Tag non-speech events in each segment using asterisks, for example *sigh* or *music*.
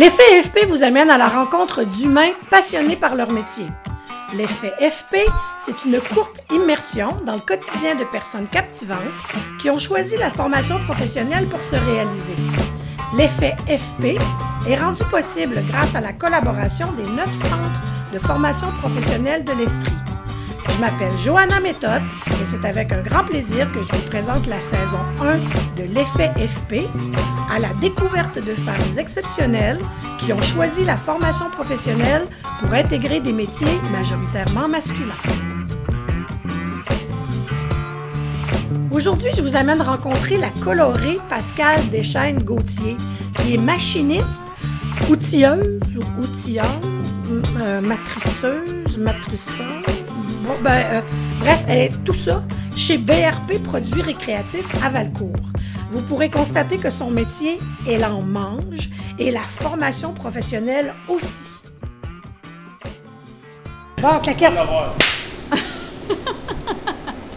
L'effet FP vous amène à la rencontre d'humains passionnés par leur métier. L'effet FP, c'est une courte immersion dans le quotidien de personnes captivantes qui ont choisi la formation professionnelle pour se réaliser. L'effet FP est rendu possible grâce à la collaboration des neuf centres de formation professionnelle de l'Estrie. Je m'appelle Johanna Méthode et c'est avec un grand plaisir que je vous présente la saison 1 de l'effet FP à la découverte de femmes exceptionnelles qui ont choisi la formation professionnelle pour intégrer des métiers majoritairement masculins. Aujourd'hui, je vous amène rencontrer la colorée Pascale Deschaines-Gauthier, qui est machiniste, outilleuse ou outilleuse, euh, matriceuse, matriceur. Bon, ben, euh, bref, elle est tout ça chez BRP Produits Récréatifs à Valcourt. Vous pourrez constater que son métier, elle en mange et la formation professionnelle aussi. Bon, claquette. *laughs*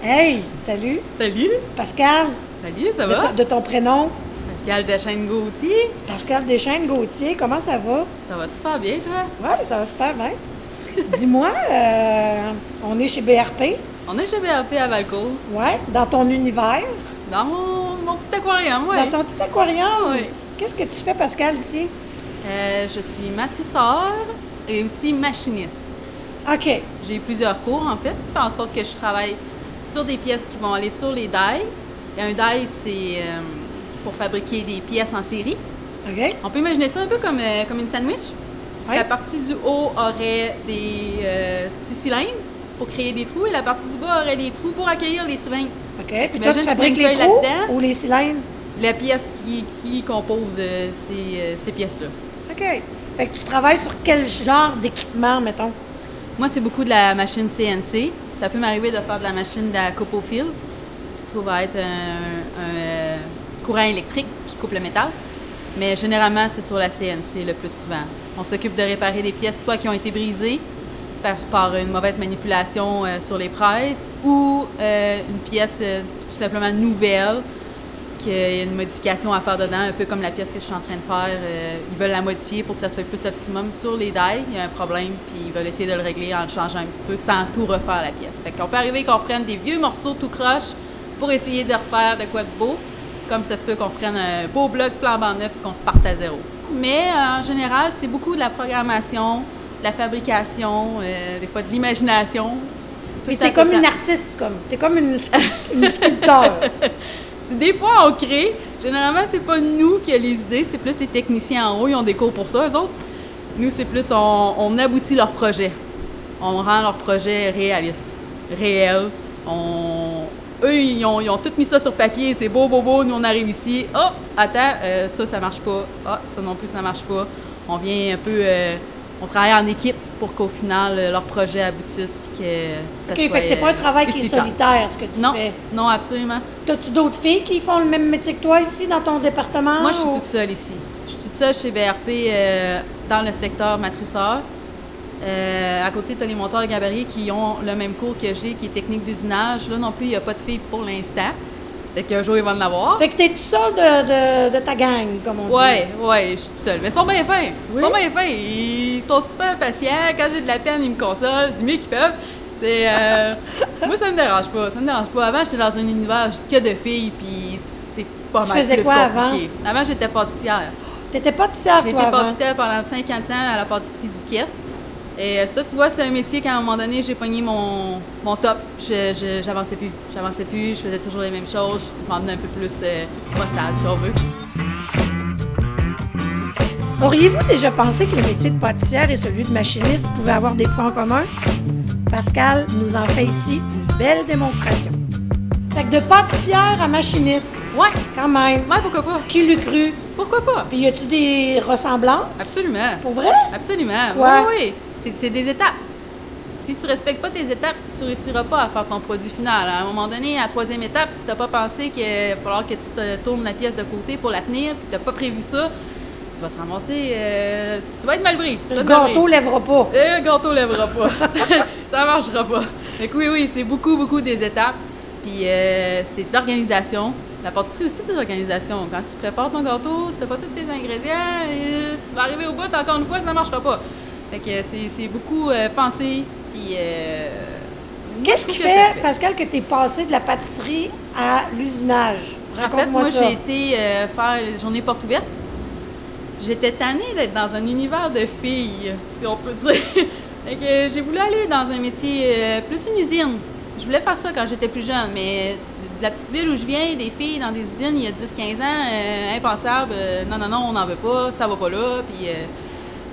Hey, salut. Salut. Pascal. Salut, ça va? de ton prénom? Pascal Deschênes Gauthier. Pascal Deschaines Gauthier, comment ça va? Ça va super bien, toi? Oui, ça va super bien. Dis-moi, euh, on est chez BRP, On est chez BRP à Valco, ouais, dans ton univers, dans mon, mon petit aquarium, oui. dans ton petit aquarium? Oui. Qu'est-ce que tu fais, Pascal, ici? Euh, je suis matriceur et aussi machiniste. OK. J'ai eu plusieurs cours, en fait, ce qui fait en sorte que je travaille sur des pièces qui vont aller sur les dies. Et un die, c'est euh, pour fabriquer des pièces en série. OK. On peut imaginer ça un peu comme, euh, comme une sandwich? La partie du haut aurait des euh, petits cylindres pour créer des trous et la partie du bas aurait des trous pour accueillir les cylindres. OK. Puis toi, tu fabriques les trous ou les cylindres? La pièce qui, qui compose euh, ces, euh, ces pièces-là. OK. Fait que tu travailles sur quel genre d'équipement, mettons? Moi, c'est beaucoup de la machine CNC. Ça peut m'arriver de faire de la machine de la coupe au fil, qui se trouve à être un, un, courant électrique qui coupe le métal. Mais généralement, c'est sur la CNC le plus souvent. On s'occupe de réparer des pièces soit qui ont été brisées par, une mauvaise manipulation euh, sur les presses ou euh, une pièce euh, tout simplement nouvelle qu'il y a une modification à faire dedans, un peu comme la pièce que je suis en train de faire. Ils veulent la modifier pour que ça soit plus optimum sur les dies. Il y a un problème, puis ils veulent essayer de le régler en le changeant un petit peu sans tout refaire la pièce. Fait qu'on peut arriver qu'on prenne des vieux morceaux tout croche pour essayer de refaire de quoi de beau, comme ça se peut qu'on prenne un beau bloc flambant neuf et qu'on reparte à zéro. Mais euh, en général, c'est beaucoup de la programmation, de la fabrication, euh, des fois de l'imagination. Temps, t'es comme une artiste, comme. T'es comme une, scu- une sculpteur. *laughs* Des fois, on crée. Généralement, c'est pas nous qui avons les idées, c'est plus les techniciens en haut. Ils ont des cours pour ça, eux autres. Nous, c'est plus on, on aboutit leur projet. On rend leur projet réaliste, réel. On... Eux, ils ont, ils ont tout mis ça sur papier. C'est beau, beau, beau. Nous, on arrive ici. Oh, attends, euh, ça, ça marche pas. Ah, ça non plus, ça marche pas. On vient un peu. euh, on travaille en équipe pour qu'au final, euh, leur projet aboutisse puis que ça OK, soit. fait que c'est pas un euh, travail qui est solitaire, ce que tu Non, fais. non, absolument. T'as-tu d'autres filles qui font le même métier que toi ici dans ton département? Moi, je suis ou- toute seule ici. Je suis toute seule chez BRP euh, dans le secteur matriceur. Euh, à côté, tu as les monteurs gabarits qui ont le même cours que j'ai, qui est technique d'usinage. Là non plus, il n'y a pas de filles pour l'instant. Peut-être qu'un jour, ils vont en avoir. Fait que t'es tout seul de, de, de ta gang, comme on dit. Ouais, ouais, je suis toute seule. Mais ils sont bien fins. Oui? Ils sont bien fins. Ils sont super patients. Quand j'ai de la peine, ils me consolent du mieux qu'ils peuvent. C'est, euh, *laughs* moi, ça me dérange pas. Ça me dérange pas. Avant, j'étais dans un univers que de filles, puis c'est pas Tu mal faisais plus quoi compliqué. Avant, j'étais pâtissière. T'étais pâtissière, avant? pâtissière pendant 50 ans à la pâtisserie du Quai. Et euh, ça, tu vois, c'est un métier qu'à un moment donné, j'ai pogné mon, mon top. J'avançais plus. J'avançais plus, je faisais toujours les mêmes choses. Je m'en un peu plus euh, poissade, si on veut. Auriez-vous déjà pensé que le métier de pâtissière et celui de machiniste pouvaient avoir des points en commun? Pascal nous en fait ici une belle démonstration. Fait que de pâtissière à machiniste, Ouais, quand même. ouais, pourquoi pas? Qui l'eût cru? Pourquoi pas? Puis y a-tu des ressemblances? Absolument. Pour vrai? Absolument. Quoi? Oui, oui. C'est, c'est des étapes. Si tu respectes pas tes étapes, tu réussiras pas à faire ton produit final. À un moment donné, à la troisième étape, si tu n'as pas pensé qu'il va falloir que tu te tournes la pièce de côté pour la tenir, puis tu n'as pas prévu ça, tu vas te ramasser. euh, tu, tu vas être mal vas Le gâteau lèvera pas. Le gâteau lèvera pas. ça, ça marchera pas. Que oui, oui, c'est beaucoup, beaucoup des étapes. Puis euh, c'est d'organisation. La pâtisserie aussi, c'est d'organisation. Quand tu prépares ton gâteau, si t'as pas tous tes ingrédients, euh, tu vas arriver au bout, encore une fois, ça ne marchera pas. Fait que c'est c'est beaucoup euh, puis... euh, Qu'est-ce qui fait, Pascal, que tu es passé de la pâtisserie à l'usinage? En fait, moi, j'ai été euh, faire une journée porte ouverte. J'étais tannée d'être dans un univers de filles, si on peut dire. *laughs* fait que j'ai voulu aller dans un métier euh, plus une usine. Je voulais faire ça quand j'étais plus jeune, mais de la petite ville où je viens, des filles dans des usines il y a 10-15 ans, euh, impensable. euh, non, non, non, on n'en veut pas, ça va pas là. Puis, euh,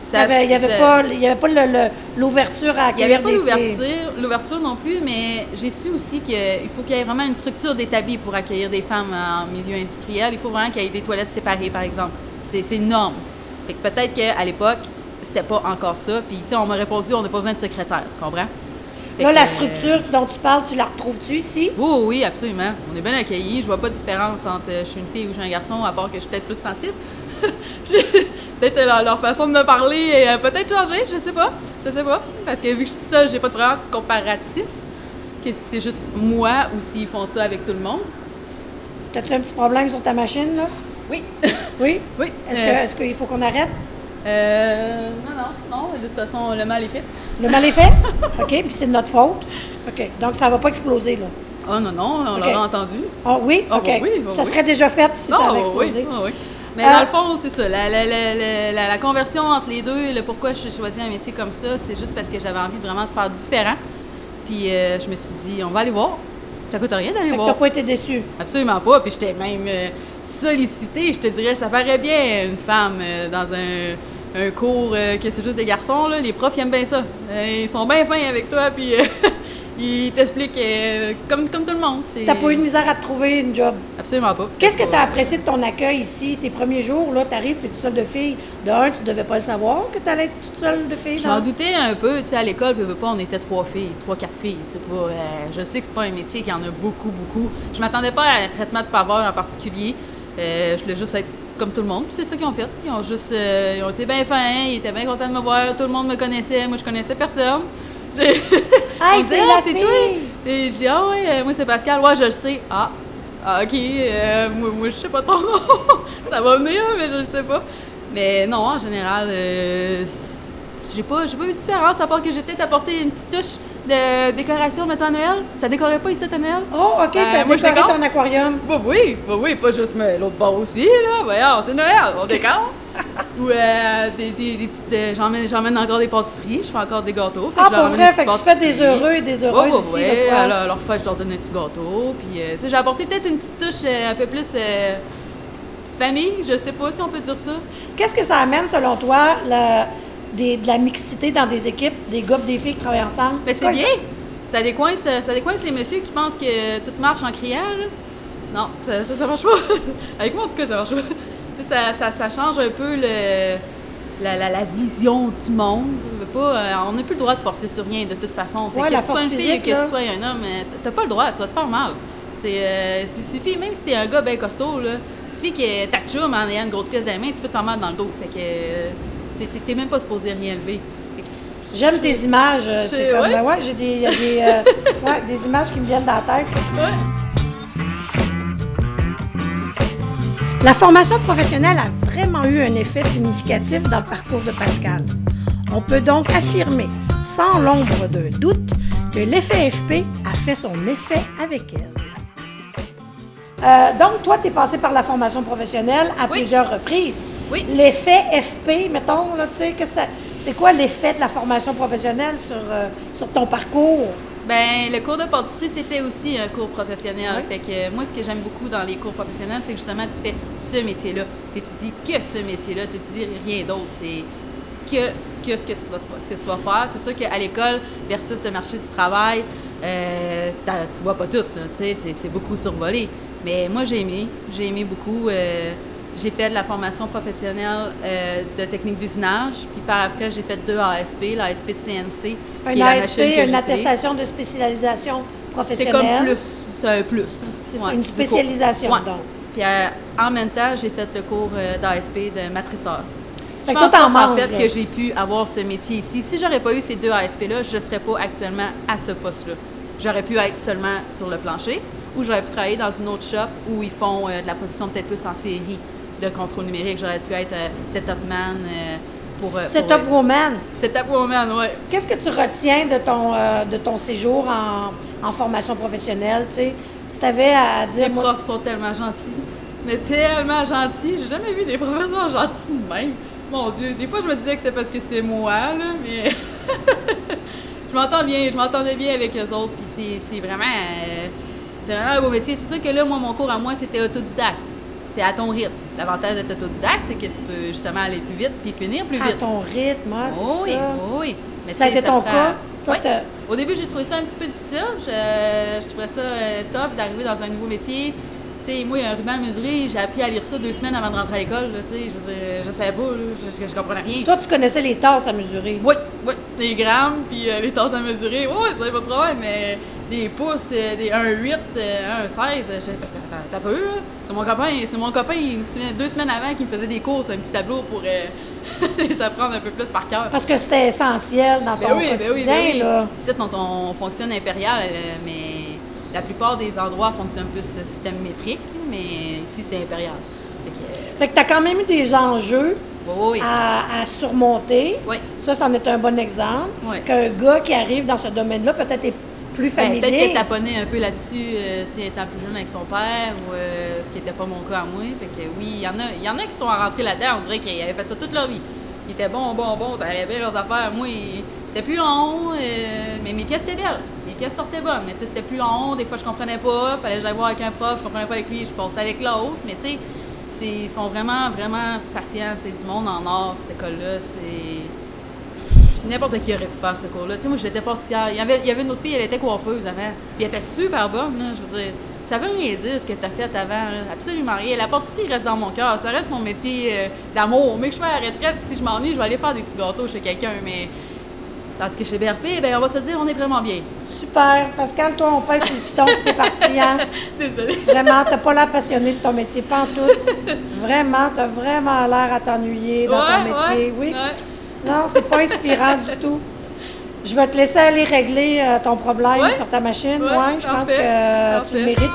ça- Il n'y avait, pas, avait l'ouverture à il n'y avait accueillir pas l'ouverture, l'ouverture non plus, mais j'ai su aussi qu'il faut qu'il y ait vraiment une structure d'établi pour accueillir des femmes en milieu industriel. Il faut vraiment qu'il y ait des toilettes séparées, par exemple. C'est c'est une norme. Fait que peut-être qu'à l'époque, c'était pas encore ça. Puis, tu sais, on m'a répondu, on n'a pas besoin de secrétaire, tu comprends? Fait Là, que, la structure dont tu parles, tu la retrouves-tu ici? oui, oui, oui, absolument. On est bien accueillis. Je vois pas de différence entre euh, je suis une fille ou je suis un garçon, à part que je suis peut-être plus sensible. *laughs* Peut-être euh, leur, leur façon de me parler est euh, peut-être changé, je sais pas. Je sais pas. Parce que vu que je suis seule, j'ai pas de vraiment comparatif. Que si c'est juste moi ou s'ils font ça avec tout le monde. As-tu un petit problème sur ta machine, là? Oui. Oui? *laughs* oui. Euh, est-ce qu'il faut qu'on arrête? Euh, non, non, non. De toute façon, le mal est fait. Le mal est fait? *laughs* OK, puis c'est de notre faute? OK, donc ça va pas exploser, là? Oh non, non, on Ok. l'aurait entendu. Ah oui? Ah, OK. bah oui, bah ça oui. serait déjà fait si ça Ah, avait explosé. oui, oui. Mais Euh, dans le fond, c'est ça. La, la- la- la- conversion entre les deux, le pourquoi j'ai choisi un métier comme ça, c'est juste parce que j'avais envie vraiment de faire différent. Puis euh, je me suis dit, on va aller voir. Ça coûte rien d'aller voir. t'as pas été déçu? Absolument pas. Puis j'étais même euh, sollicitée. Je te dirais, ça paraît bien, une femme euh, dans un, un cours euh, que c'est juste des garçons. Là. Les profs aiment bien ça. Euh, ils sont bien fins avec toi. Puis *laughs* ils t'expliquent euh, comme, comme tout le monde. T'as pas eu de misère à te trouver une job? Absolument pas. Qu'est-ce que tu as apprécié de ton accueil ici, tes premiers jours? Là, tu arrives, tu es toute seule de fille. De un, tu devais pas le savoir que tu allais être toute seule de fille. Je m'en doutais un peu, tu sais, à l'école, veux, veux pas, on était trois filles, trois, quatre filles. C'est pas, euh, je sais que c'est pas un métier qui en a beaucoup, beaucoup. Je m'attendais pas à un traitement de faveur en particulier. Euh, je voulais juste être comme tout le monde. C'est ça qu'ils ont fait. Ils ont juste, ils ont été bien fins, ils étaient bien contents de me voir. Tout le monde me connaissait, moi je connaissais personne. *laughs* C'est Ah, c'est fille! toi? Et j'ai ah ouais, euh, moi c'est Pascal, ouais, je le sais. Ah, ah ok, euh, moi, moi je sais pas ton nom. *laughs* ça va venir, mais je le sais pas. Mais non, en général, euh, c'est- j'ai pas, j'ai pas vu de différence, à part que j'ai peut-être apporté une petite touche de décoration, mettons, à Noël. Ça décorait pas ici à Noël? Oh, OK, Ben, t'as moi, je décoré décore. ton aquarium. Bah oui, bah oui, pas juste mais l'autre bord aussi, là. Voyons, c'est Noël, on décore. Ou euh, des, des, des petites. euh, j'emmène, j'emmène encore des pâtisseries, je fais encore des gâteaux. Fait Ah, que leur pour vrai, fait que tu fais des heureux et des heureuses ouais, ici, ouais. toi. Alors, leur fête, je leur donne un petit gâteau. Puis, euh, tu sais, j'ai apporté peut-être une petite touche un peu plus famille, je sais pas si on peut dire ça. Qu'est-ce que ça amène, selon toi, la- des- de la mixité dans des équipes, des gars et des filles qui travaillent ensemble? Mais c'est quoi bien. ça? Ça décoince, ça décoince les messieurs qui pensent que tout marche en criant. là. Non, ça, ça, ça marche pas. *laughs* Avec moi, en tout cas, ça marche pas. Ça, ça, ça change un peu le, la, la, la vision du monde. Pas, euh, on n'a plus le droit de forcer sur rien, de toute façon. Fait Ouais, que tu sois une fille physique, que là. tu sois un homme, euh, t'as pas le droit, tu vas te faire mal. Euh, il suffit, même si t'es un gars bien costaud, là, il suffit que ta chum en ayant une grosse pièce dans la main, tu peux te faire mal dans le dos. Fait que t'es- même pas supposé rien lever. J'aime tes images. C'est C'est- comme, ouais. ben ouais, j'ai des, euh, *laughs* ouais, des images qui me viennent dans la tête. La formation professionnelle a vraiment eu un effet significatif dans le parcours de Pascal. On peut donc affirmer, sans l'ombre d'un doute, que l'effet FP a fait son effet avec elle. Euh, donc, toi, tu es passé par la formation professionnelle à Oui. plusieurs reprises. Oui. L'effet FP, mettons, là, tu sais, que ça- c'est quoi l'effet de la formation professionnelle sur, euh, sur ton parcours? Ben, le cours de pâtisserie, c'était aussi un cours professionnel. Fait que euh, moi, ce que j'aime beaucoup dans les cours professionnels, c'est que justement, tu fais ce métier-là. Tu étudies que ce métier-là, tu étudies rien d'autre. C'est que, que ce que tu vas, ce que tu vas faire. C'est sûr qu'à l'école versus le marché du travail, euh, t'as- tu vois pas tout. là, tu sais, C'est, c'est beaucoup survolé. Mais moi, j'ai aimé. J'ai aimé beaucoup. euh, j'ai fait de la formation professionnelle euh, de technique d'usinage. Puis par après, j'ai fait deux ASP, l'ASP de CNC. Un qui est la ASP, machine que une attestation de spécialisation C'est professionnelle. comme plus. C'est un plus. C'est Ouais, une spécialisation, Ouais. donc. Puis euh, en même temps, j'ai fait le cours euh, d'ASP de matriceur. Ce Fait qui que fait en en fait que j'ai pu avoir ce métier ici. Si j'aurais pas eu ces deux ASP-là, je ne serais pas actuellement à ce poste-là. J'aurais pu être seulement sur le plancher ou j'aurais pu travailler dans une autre shop où ils font de la production peut-être plus en série. De contrôle numérique. J'aurais pu être euh, setup man euh, pour. euh, C'est pour, Woman. Setup woman, ouais. Qu'est-ce que tu retiens de ton, de ton séjour en, en formation professionnelle? tu sais? Si tu avais à dire. Les moi, profs sont tellement gentils. Mais tellement gentils. J'ai jamais vu des professeurs gentils de même. Mon Dieu, des fois je me disais que c'est parce que c'était moi, là, mais. *laughs* je m'entends bien, je m'entendais bien avec eux autres, puis c'est- c'est vraiment. euh, c'est vraiment un beau métier. C'est sûr que là, moi, mon cours à moi, c'était autodidacte. C'est à ton rythme. L'avantage d'être autodidacte, c'est que tu peux justement aller plus vite puis finir plus à vite. ton rythme, hein, c'est Oh oui, ça. oh oui. Mais Ça a été ton prend- cas? Toi, Au début, j'ai trouvé ça un petit peu difficile. Je, je trouvais ça euh, tough d'arriver dans un nouveau métier. Moi, il y a un ruban à mesurer, j'ai appris à lire ça deux semaines avant de rentrer à l'école. je veux dire, je savais pas, là, je, je, je comprenais rien. Toi, tu connaissais les tasses à mesurer. Oui, oui, les grammes, puis euh, les tasses à mesurer, oui, ça n'est pas de problème, mais des pouces, euh, des 1,8, euh, 1,16, euh, j'ai- t'as- t'as peu, là. C'est mon copain, c'est mon copain, une semaine- deux semaines avant, qui me faisait des courses, un petit tableau pour euh, *laughs* les apprendre un peu plus par cœur. Parce que c'était essentiel dans Ben ton oui, ben quotidien, oui, ben oui. là. Ici, on, on fonctionne impérial, euh, mais la plupart des endroits fonctionnent plus euh, système métrique, mais ici, c'est impérial. Fait que, euh, tu as quand même eu des enjeux oui, oui. à, à surmonter. Oui. Ça, c'en est un bon exemple. Qu'un gars qui arrive dans ce domaine-là, peut-être est plus Ben. Peut-être qu'elle taponnait un peu là-dessus, euh, tu sais, étant plus jeune avec son père, ou euh, ce qui n'était pas mon cas à moi. Fait que oui, il y en a, y en a qui sont rentrés là-dedans, on dirait qu'ils avaient fait ça toute leur vie. Ils étaient bons, bons, bons, ça allait bien leurs affaires. Moi, c'était plus long, euh, mais mes pièces étaient belles. Mes pièces sortaient bonnes, mais tu sais, c'était plus long. Des fois, je comprenais pas, fallait que j'aille voir avec un prof, je comprenais pas avec lui, je passais avec l'autre. Mais tu sais, ils sont vraiment, vraiment patients. C'est du monde en or, cette école-là. C'est n'importe qui aurait pu faire ce cours-là. Tu sais, moi, j'étais portière. Il y, avait, il y avait une autre fille, elle était coiffeuse avant. Puis elle était super bonne, là. Je veux dire, ça veut rien dire ce que tu as fait avant, là. Absolument rien. La pâtisserie reste dans mon cœur. Ça reste mon métier euh, d'amour. Mais que je fais à la retraite, si je m'ennuie, je vais aller faire des petits gâteaux chez quelqu'un. Mais. Tandis que chez BRP, ben, on va se dire, on est vraiment bien. Super. Pascal, toi, on pèse sur le piton que t'es parti, hein? *laughs* Désolée. Vraiment, t'as pas l'air passionné de ton métier, pas en tout. Vraiment, t'as vraiment l'air à t'ennuyer dans ton métier. ouais, oui. ouais. Non, c'est pas inspirant du tout. Je vais te laisser aller régler euh, ton problème Ouais. sur ta machine. Ouais, Ouais, je pense que euh, tu le mérites.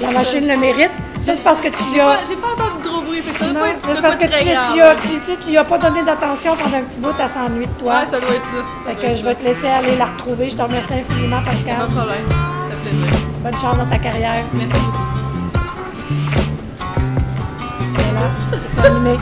La machine le mérite. Ça, c'est parce que tu J'ai as. pas, j'ai pas entendu de gros bruit, fait que ça Non, doit pas être. c'est parce que tu, grave. tu, as, tu, tu tu as pas donné d'attention pendant un petit bout, à s'ennuie de toi. Ouais, ça doit être ça. Ça Fait que je ça. vais te laisser aller la retrouver. Je te remercie infiniment, Pas Pascal. de problème. Ça fait plaisir. Bonne chance dans ta carrière. Merci beaucoup. Voilà, c'est terminé.